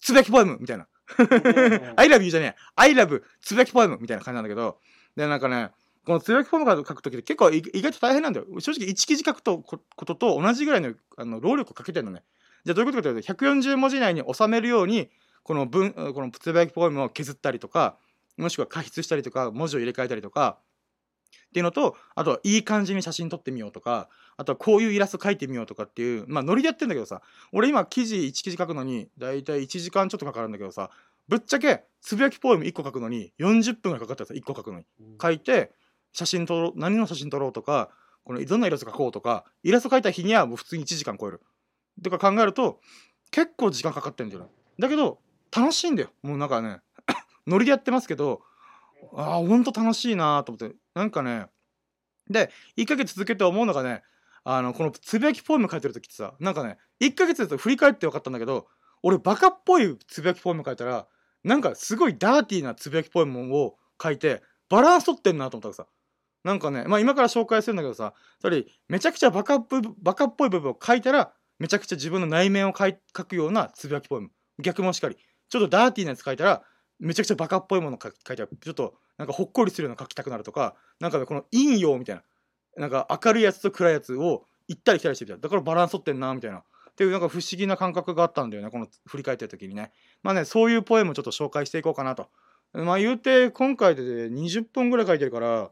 A: つぶやきポエム」みたいな「I love you」じゃねえ「I love つぶやきポエム」みたいな感じなんだけど。でなんかねこのつぶやきポエム書くときって結構い意外と大変なんだよ。正直1記事書くとこことと同じぐらいのあの労力をかけてるのね。じゃあどういうことかというと140文字以内に収めるようにこの文このつぶやきポエムを削ったりとかもしくは加筆したりとか文字を入れ替えたりとかっていうのとあとはいい感じに写真撮ってみようとかあとはこういうイラスト描いてみようとかっていうまあノリでやってんだけどさ俺今記事1記事書くのにだいたい1時間ちょっとかかるんだけどさぶっちゃけつぶやきポエム1個書くのに40分ぐらいかかったやつ1個書くのに。書いて写真撮ろう何の写真撮ろうとかこのどんなイラスト描こうとかイラスト描いた日にはもう普通に1時間超える。とか考えると結構時間かかってるんだよね。だけど楽しいんだよ。もうなんかね ノリでやってますけどああほんと楽しいなと思って。なんかねで1ヶ月続けて思うのがねあのこのつぶやきポエム書いてる時ってさなんかね1ヶ月だと振り返って分かったんだけど俺バカっぽいつぶやきポエム書いたらなんかすごいダーティーなつぶやきポエムを書いてバランス取ってんなと思ったらさ。なんかねまあ今から紹介するんだけどさそれめちゃくちゃバカっぽいバカっぽい部分を書いたらめちゃくちゃ自分の内面を書くようなつぶやきポエム。逆もしかり。ちょっとダーティーなやつ書いたらめちゃくちゃバカっぽいもの書書いたらちょっとなんかほっこりするような書きたくなるとかなんかねこの陰陽みたいななんか明るいやつと暗いやつを行ったり来たりしてみたいだからバランス取ってんなみたいな。っていうなんか不思議な感覚があったんだよねこの振り返ってる時にね。まあねそういうポエムをちょっと紹介していこうかなと。まあ言うて今回で20本ぐらい書いてるから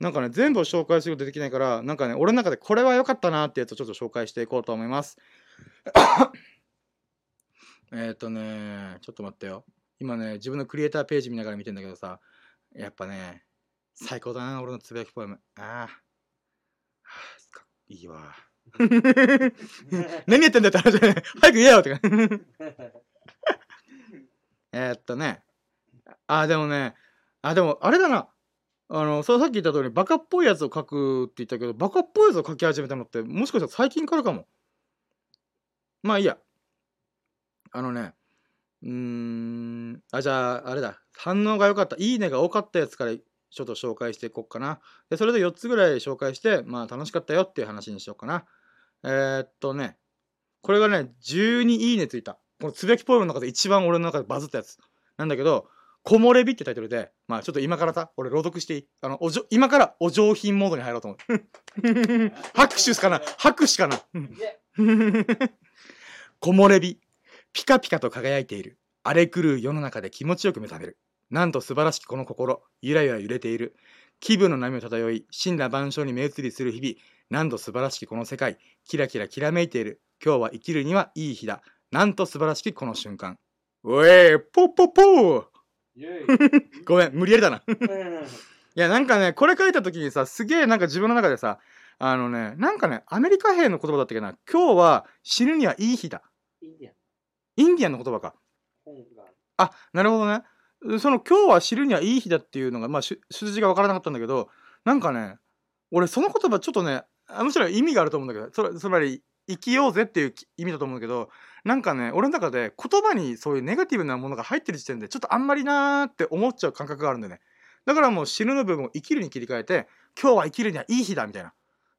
A: なんかね全部を紹介することできないからなんかね俺の中でこれは良かったなってやつをちょっと紹介していこうと思います。えっとねちょっと待ってよ。今ね自分のクリエイターページ見ながら見てんだけどさやっぱね最高だな俺のつぶやきポエム。ああいいわ。何やってんだよって話だね。早く言えよって えーっとね。あでもね。あでもあれだなあのそうさっき言った通りバカっぽいやつを書くって言ったけどバカっぽいやつを書き始めたのってもしかしたら最近からかも。まあいいや。あのねうーんあじゃああれだ。反応が良かった。いいねが多かったやつからちょっと紹介していこうかな。でそれで4つぐらい紹介してまあ楽しかったよっていう話にしようかな。えー、っとねこれがね12いいねついた。このつぶやきポエムの中で一番俺の中でバズったやつなんだけど木漏れ日ってタイトルでまあちょっと今からさ俺朗読していい？あのおじょ今からお上品モードに入ろうと思う。拍手かな拍手かな木漏れ日ピカピカと輝いている。荒れ狂う世の中で気持ちよく目覚める。なんと素晴らしきこの心。ゆらゆら揺れている。気分の波を漂い神羅万象に目移りする日々。なんと素晴らしきこの世界。キラキラきらめいている。今日は生きるにはいい日だ。なんと素晴らしきこの瞬間。おえポッポッポー ごめん無理やりだな。いやなんかねこれ書いた時にさすげえなんか自分の中でさあのねなんかねアメリカ兵の言葉だったっけな。今日は死ぬにはいい日だ。
B: インディアン
A: インディアンの言葉か。
B: あ
A: なるほどね。その今日は知るにはいい日だっていうのがまあし数字が分からなかったんだけどなんかね俺その言葉ちょっとねあむしろ意味があると思うんだけどそれつまり生きようぜっていうき意味だと思うんだけどなんかね俺の中で言葉にそういうネガティブなものが入ってる時点でちょっとあんまりなーって思っちゃう感覚があるんだよね。だからもう死ぬの部分を生きるに切り替えて今日は生きるにはいい日だみたいな。っ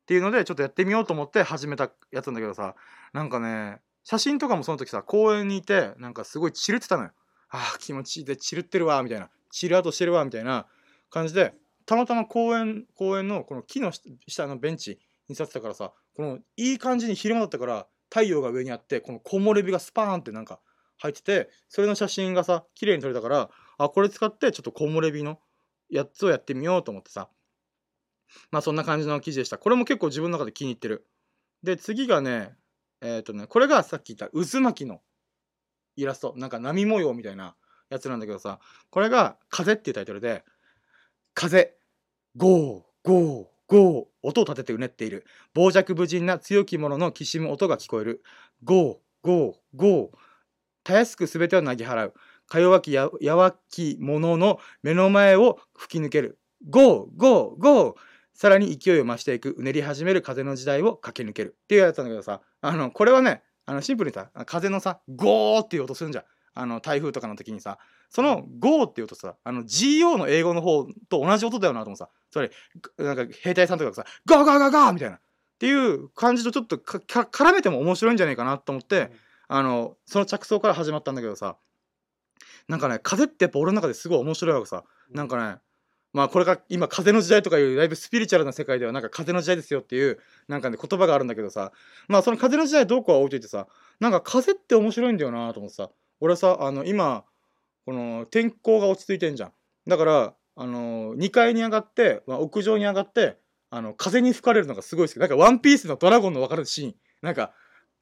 A: ていうのでちょっとやってみようと思って始めたやつなんだけどさ。なんかね写真とかもその時さ公園にいてなんかすごいチルってたのよ。あー気持ちいいでチルってるわみたいな。チルアウトしてるわみたいな感じでたまたま公園公園のこの木の下のベンチに座ってたからさこのいい感じに昼間だったから太陽が上にあってこの木漏れ日がスパーンってなんか入っててそれの写真がさ綺麗に撮れたからあこれ使ってちょっと木漏れ日のやつをやってみようと思ってさ。まあそんな感じの記事でした。これも結構自分の中で気に入ってる。で次がねえっ、とねこれがさっき言った渦巻きのイラスト。なんか波模様みたいなやつなんだけどさこれが「風」っていうタイトルで「風ゴーゴー。ゴー音を立ててうねっている。傍若無人な強き者のきしむ音が聞こえる。ゴーゴーゴーたやすく全てを投げ払う。か弱きや弱き者の目の前を吹き抜ける。ゴーゴーゴーさらに勢いを増していく。うねり始める風の時代を駆け抜ける。っていうやつなんだけどさ。あのこれはねあのシンプルにさ風のさゴーっていう音するんじゃん。あの台風とかの時にさ。そのゴーっていう音さあの GO の英語の方と同じ音だよなと思うさつまりなんか兵隊さんとかがさ go go go go みたいなっていう感じとちょっとかか絡めても面白いんじゃないかなと思って、あのその着想から始まったんだけどさなんかね風ってやっぱ俺の中ですごい面白いわけさ。なんかねまあこれが今風の時代とかいうだいぶスピリチュアルな世界ではなんか風の時代ですよっていうなんかね言葉があるんだけどさまあその風の時代どうこうは置いといてさなんか風って面白いんだよなと思ってさ俺さあの今この天候が落ち着いてんじゃん。だからあの2階に上がって、まあ、屋上に上がってあの風に吹かれるのがすごい好き。なんかワンピースのドラゴンの分かるシーン。なんか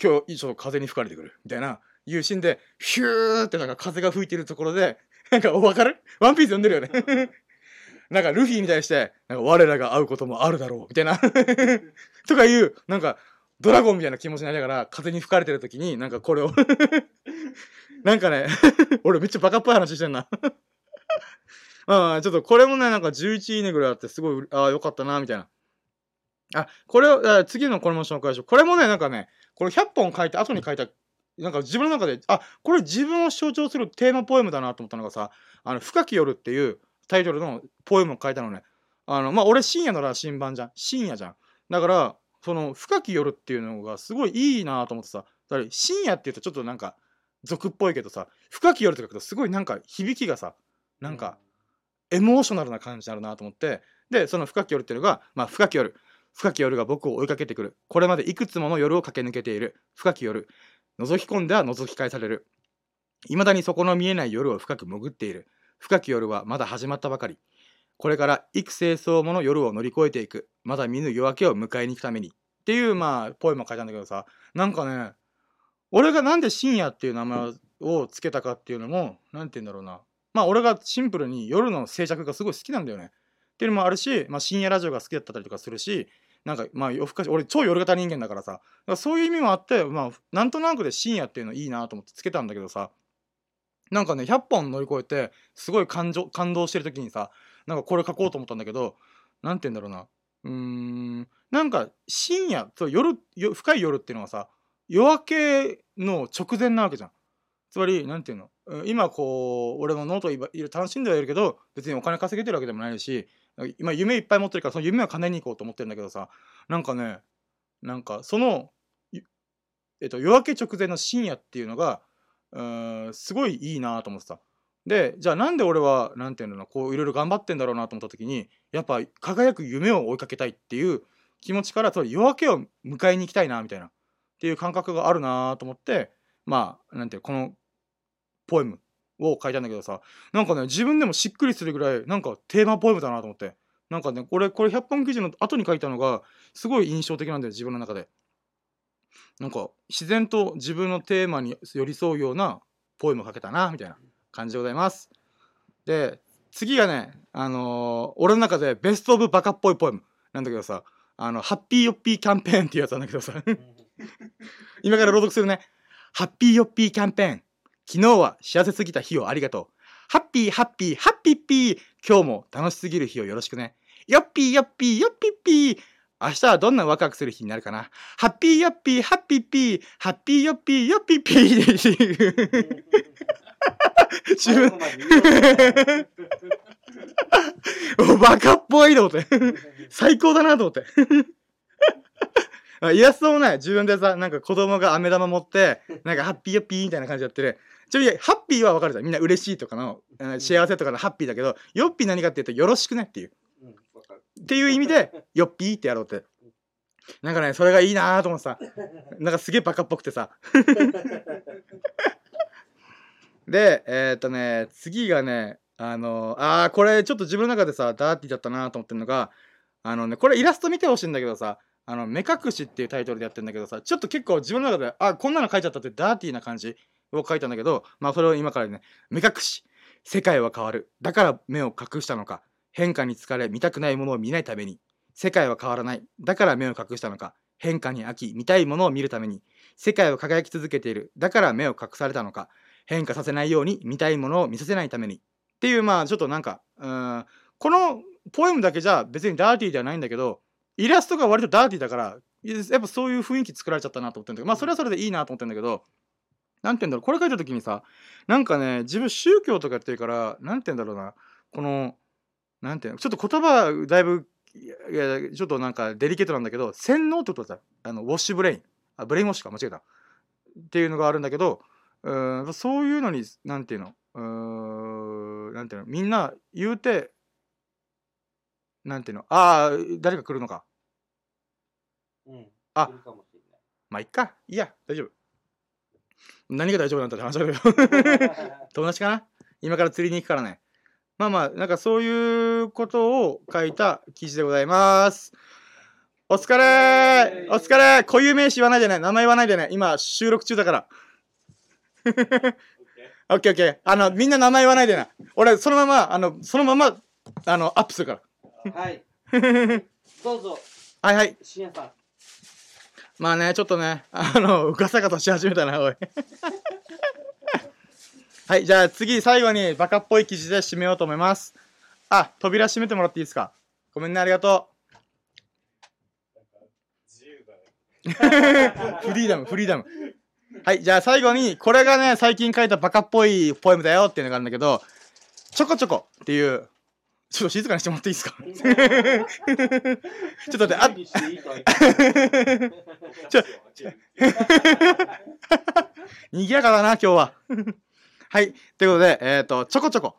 A: 今日ちょっと風に吹かれてくる。みたいないうシーンでヒューってなんか風が吹いてるところでなんか分かる？ワンピース読んでるよね。なんかルフィに対してなんか我らが会うこともあるだろう。みたいな。とかいうなんかドラゴンみたいな気持ちになりながら風に吹かれてる時になんかこれを なんかね 俺めっちゃバカっぽい話してんな。まあちょっとこれもねなんか11いいねぐらいあってすごいああよかったなみたいな。あこれをあ次のこれも紹介しよう。これもねなんかねこれ100本書いて後に書いたなんか自分の中であこれ自分を象徴するテーマポエムだなと思ったのがさ「あの深き夜」っていうタイトルのポエムを書いたのね。あのまあ俺深夜の羅針盤じゃん。深夜じゃん。だからその深き夜っていうのがすごいいいなと思ってさだから深夜っていうとちょっとなんか俗っぽいけどさ深き夜とか書くとすごいなんか響きがさなんかエモーショナルな感じになるなと思ってでその深き夜っていうのがまあ深き夜深き夜が僕を追いかけてくる。これまでいくつもの夜を駆け抜けている。深き夜覗き込んでは覗き返される。未だに底の見えない夜を深く潜っている。深き夜はまだ始まったばかり。これから幾清掃もの夜を乗り越えていく。まだ見ぬ夜明けを迎えに行くためにっていうまあポエムを書いたんだけどさ。なんかね俺がなんで深夜っていう名前をつけたかっていうのも何て言うんだろうな。まあ俺がシンプルに夜の静寂がすごい好きなんだよね。っていうのもあるし、まあ、深夜ラジオが好きだったりとかするしなんかまあ夜更かし俺超夜型人間だからさ。からそういう意味もあってまあなんとなくで深夜っていうのいいなと思ってつけたんだけどさ。なんかね100本乗り越えてすごい感情感動してる時にさなんかこれ書こうと思ったんだけどなんて言うんだろうな。うーん。なんか深夜そう夜よ深い夜っていうのはさ夜明けの直前なわけじゃん。つまりなんていうの？今こう俺もノートい楽しんではいるけど別にお金稼げてるわけでもないし今夢いっぱい持ってるからその夢を叶えに行こうと思ってるんだけどさなんかねなんかその、えっと、夜明け直前の深夜っていうのがうんすごいいいなと思ってた。でじゃあなんで俺はなんていうのこういろいろ頑張ってんだろうなと思った時にやっぱ輝く夢を追いかけたいっていう気持ちからつまり夜明けを迎えに行きたいなみたいなっていう感覚があるなと思ってまあなんてこのポエムを書いたんだけどさなんかね自分でもしっくりするぐらいなんかテーマポエムだなと思ってなんかねこれこれ100本記事の後に書いたのがすごい印象的なんだよ自分の中で。なんか自然と自分のテーマに寄り添うようなポエムを書けたなみたいな。感じでございます。で次がねあのー俺の中でベストオブバカっぽいポエムなんだけどさあのハッピーヨッピーキャンペーンっていうやつなんだけどさ。今から朗読するね。ハッピーヨッピーキャンペーン。昨日は幸せすぎた日をありがとう。ハッピーハッピーハッピーピー。今日も楽しすぎる日をよろしくね。ヨッピーヨッピーヨッピーピー。明日はどんなワクワクする日になるかな。ハッピーヨッピーハッピーピー。ハッピーヨッピーヨッピーピー 自分、お バカっぽいと思って。最高だなと思って。あイラストもね、自分でさ、なんか子供が飴玉持って、なんかハッピーヨッピーみたいな感じでやってる。ちなみに、ハッピーはわかるじゃん。みんな嬉しいとかの、うん幸せとかのハッピーだけど、ヨッピー何かっていうと、よろしくねっていう。
B: うん。
A: っていう意味で、ヨッピーってやろうって。なんかね、それがいいなーと思ってさ、なんかすげえバカっぽくてさ。で、えーっとね、次がね、あのあー、これちょっと自分の中でさ、ダーティーだったなと思ってるのが、あのね、これイラスト見てほしいんだけどさ、あの、目隠しっていうタイトルでやってんだけどさ、ちょっと結構自分の中で、あ、こんなの書いちゃったってダーティーな感じを書いたんだけど、まあそれを今からね、目隠し。世界は変わる。だから目を隠したのか。変化に疲れ、見たくないものを見ないために。世界は変わらない。だから目を隠したのか。変化に飽き、見たいものを見るために。世界は輝き続けている。だから目を隠されたのか。変化させないように、見たいものを見させないために。っていう、まあ、ちょっとなんか、うん、このポエムだけじゃ別にダーティーではないんだけど、イラストが割とダーティーだから、やっぱそういう雰囲気作られちゃったなと思ってるんだけど、まあ、それはそれでいいなと思ってるんだけど、なんて言うんだろう、これ書いた時にさ、なんかね、自分宗教とかやってるから、なんて言うんだろうな、この、なんていうの、ちょっと言葉だいぶ、いやちょっとなんかデリケートなんだけど、洗脳ってことだあの、 wash brain。あ、 brainwash か、間違えた。っていうのがあるんだけど、うーん、そういうのに、なんていうの、うーん、なんていうの、みんな言うて、なんていうの、ああ、誰か来るのか。
B: うん。
A: あ
B: 来るかもし
A: まあ、いっか。いいや、大丈夫。何が大丈夫なんだって話だけど。友達かな？今から釣りに行くからね。まあまあ、なんかそういうことを書いた記事でございます。お疲れーお疲れ固有名詞言わないでね。名前言わないでね。今、収録中だから。オッケーオッケー。あの、みんな名前言わないでな。俺、そのまま、あの、そのまま、あの、アップするか
B: はい。
A: ら。
B: どうぞ、
A: はいはい。
B: しんやさん。
A: まあね、ちょっとね、あの、ガサガサし始めたな、おい。はい、じゃあ次、最後にバカっぽい記事で締めようと思います。あ、扉閉めてもらっていいですか？ごめんね、ありがと。う。フリーダム、フリーダム。はい、じゃあ最後に、これがね、最近書いたバカっぽいポエムだよっていうのがあるんだけど、ちょこちょこっていう、ちょっと静かにしてもらっていいですか？ちょっと待って、あちょ賑やかだな、今日は。はい。ということで、えっ、と、ちょこちょこ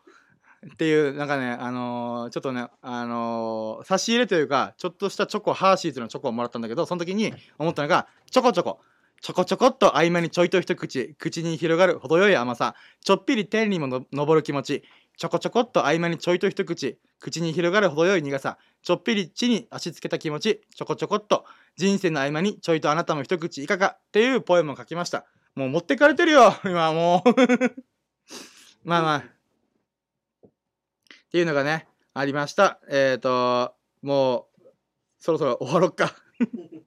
A: っていう、なんかね、あのーちょっとね、あのー差し入れというか、ちょっとしたチョコ、ハーシーズのチョコをもらったんだけど、その時に思ったのが、ちょこちょこ。ちょこちょこっと合間にちょいと一口、口に広がる程よい甘さ、ちょっぴり天にもの昇る気持ち、ちょこちょこっと合間にちょいと一口、口に広がる程よい苦さ、ちょっぴり地に足つけた気持ち、ちょこちょこっと人生の合間にちょいとあなたも一口いかがっていうポエムを書きました。もう持ってかれてるよ、今もう。まあまあ。っていうのがね、ありました。えっ、ー、と、もう、そろそろ終わろっか。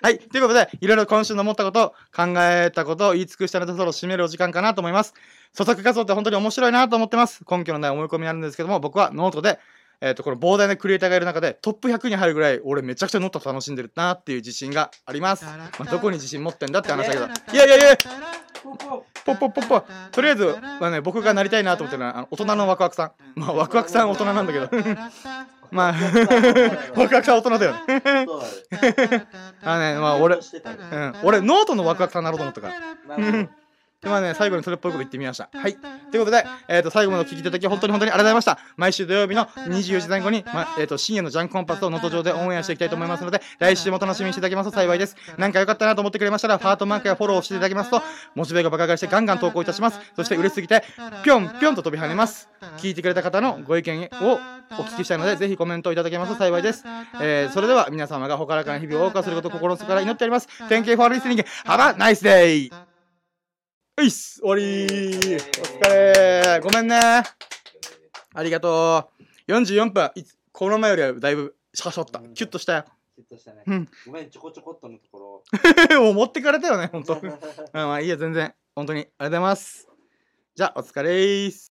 A: はい。ということで、いろいろ今週の思ったこと、考えたことを言い尽くしたので、そろそろ締めるお時間かなと思います。創作活動って本当に面白いなと思ってます。根拠のない思い込みにあるんですけども、僕はノートで、えっ、と、この膨大なクリエイターがいる中で、トップ100に入るぐらい、俺めちゃくちゃノート楽しんでるなっていう自信があります。まあ、どこに自信持ってんだって話だけど。いやいやいや
B: ポポ
A: ポッポッポッポとりあえずはね僕がなりたいなと思ってるのはあの大人のワクワクさんまあワクワクさんは大人なんだけどまあワクワクさんは大人だよね
B: そうだね。
A: あのねまあ俺、うん、俺ノートのワクワクさんになろうと思ったから。
B: なるほど
A: でまあね最後にそれっぽいこと言ってみました。はい。ということで、えー、と最後までお聞きいただき本当に本当にありがとうございました。毎週土曜日の24時前後に、まえー、と深夜のジャンコンパスを能登上でオンエアしていきたいと思いますので来週も楽しみにしていただけますと幸いです。なんか良かったなと思ってくれましたらハートマークやフォローをしていただけますとモチベが爆上がりしてガンガン投稿いたします。そして嬉しすぎてぴょんぴょんと飛び跳ねます。聞いてくれた方のご意見をお聞きしたいのでぜひコメントをいただけますと幸いです、えー、それでは皆様がほからかな日々を謳歌することを心の底から祈っております。Thank you for listening. Have a nice day! ういっす終わり。ーお疲れ。ーごめんね。ありがとう。44分。いつこの前よりはだいぶシャシャった。キュッとしたよ。
B: シュッとしたね。
A: うん。
B: ごめんちょこちょこっとのとこ
A: もう持ってかれたよねほんと
B: ろ
A: うんまあいいや全然。本当に。ありがとうございます。じゃあお疲れーす